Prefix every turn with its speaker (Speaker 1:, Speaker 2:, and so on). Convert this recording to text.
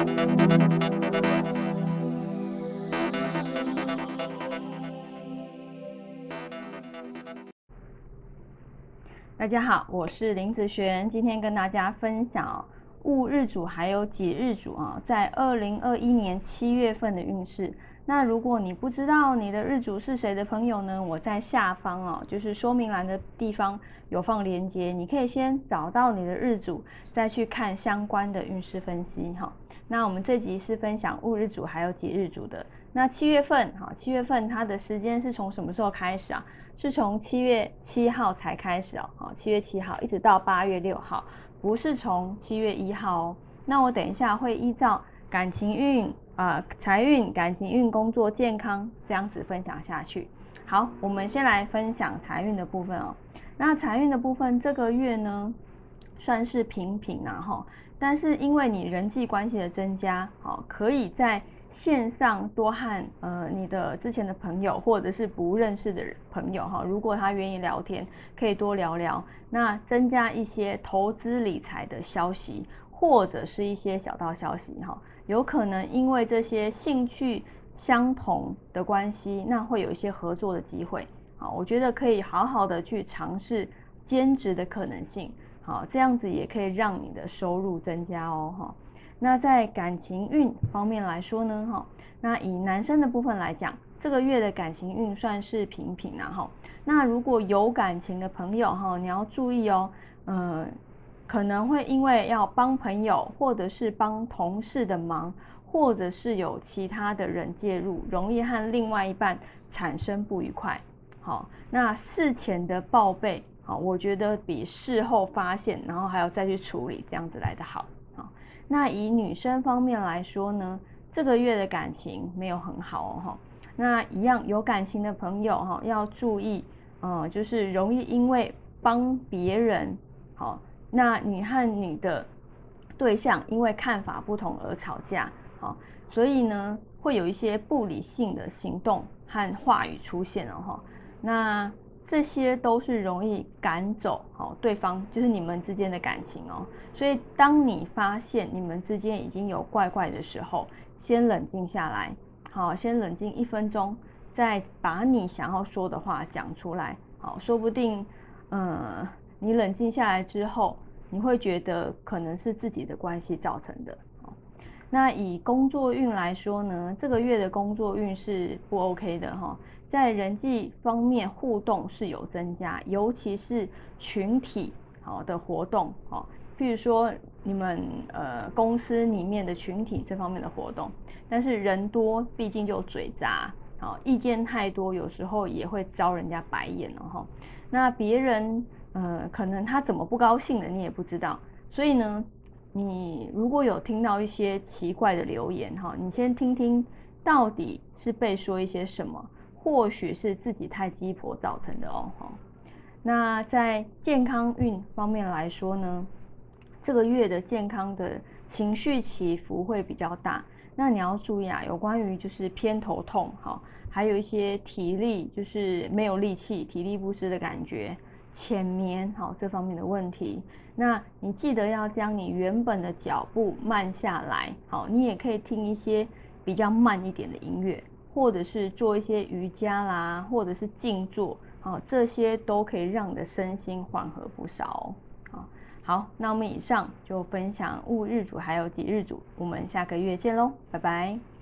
Speaker 1: 大家好，我是林子璇，今天跟大家分享戊日主还有己日主啊，在二零二一年七月份的运势。那如果你不知道你的日主是谁的朋友呢？我在下方哦，就是说明栏的地方有放链接，你可以先找到你的日主，再去看相关的运势分析哈。那我们这集是分享戊日主还有己日主的。那七月份哈，七月份它的时间是从什么时候开始啊？是从七月七号才开始哦，好，七月七号一直到八月六号，不是从七月一号哦。那我等一下会依照感情运、啊财运、感情运、工作、健康这样子分享下去。好，我们先来分享财运的部分哦。那财运的部分，这个月呢算是平平啊哈，但是因为你人际关系的增加，好，可以在。线上多和呃你的之前的朋友或者是不认识的朋友哈，如果他愿意聊天，可以多聊聊，那增加一些投资理财的消息，或者是一些小道消息哈，有可能因为这些兴趣相同的关系，那会有一些合作的机会好，我觉得可以好好的去尝试兼职的可能性，好，这样子也可以让你的收入增加哦哈。那在感情运方面来说呢，哈，那以男生的部分来讲，这个月的感情运算是平平啊，哈。那如果有感情的朋友哈，你要注意哦，嗯，可能会因为要帮朋友或者是帮同事的忙，或者是有其他的人介入，容易和另外一半产生不愉快。好，那事前的报备，好，我觉得比事后发现，然后还要再去处理，这样子来的好。那以女生方面来说呢，这个月的感情没有很好哦哈。那一样有感情的朋友哈，要注意，嗯，就是容易因为帮别人，好，那你和你的对象因为看法不同而吵架，好，所以呢，会有一些不理性的行动和话语出现了哈。那这些都是容易赶走好对方，就是你们之间的感情哦。所以，当你发现你们之间已经有怪怪的时候，先冷静下来，好，先冷静一分钟，再把你想要说的话讲出来。好，说不定，嗯，你冷静下来之后，你会觉得可能是自己的关系造成的。那以工作运来说呢，这个月的工作运是不 OK 的哈。在人际方面互动是有增加，尤其是群体好的活动，哦，譬如说你们呃公司里面的群体这方面的活动，但是人多，毕竟就嘴杂，好，意见太多，有时候也会招人家白眼了哈。那别人呃可能他怎么不高兴的，你也不知道，所以呢，你如果有听到一些奇怪的留言哈，你先听听到底是被说一些什么。或许是自己太鸡婆造成的哦，那在健康运方面来说呢，这个月的健康的情绪起伏会比较大。那你要注意啊，有关于就是偏头痛，哈，还有一些体力就是没有力气、体力不支的感觉、浅眠，好这方面的问题。那你记得要将你原本的脚步慢下来，好，你也可以听一些比较慢一点的音乐。或者是做一些瑜伽啦，或者是静坐，啊，这些都可以让你的身心缓和不少哦。好，那我们以上就分享戊日主还有己日主，我们下个月见喽，拜拜。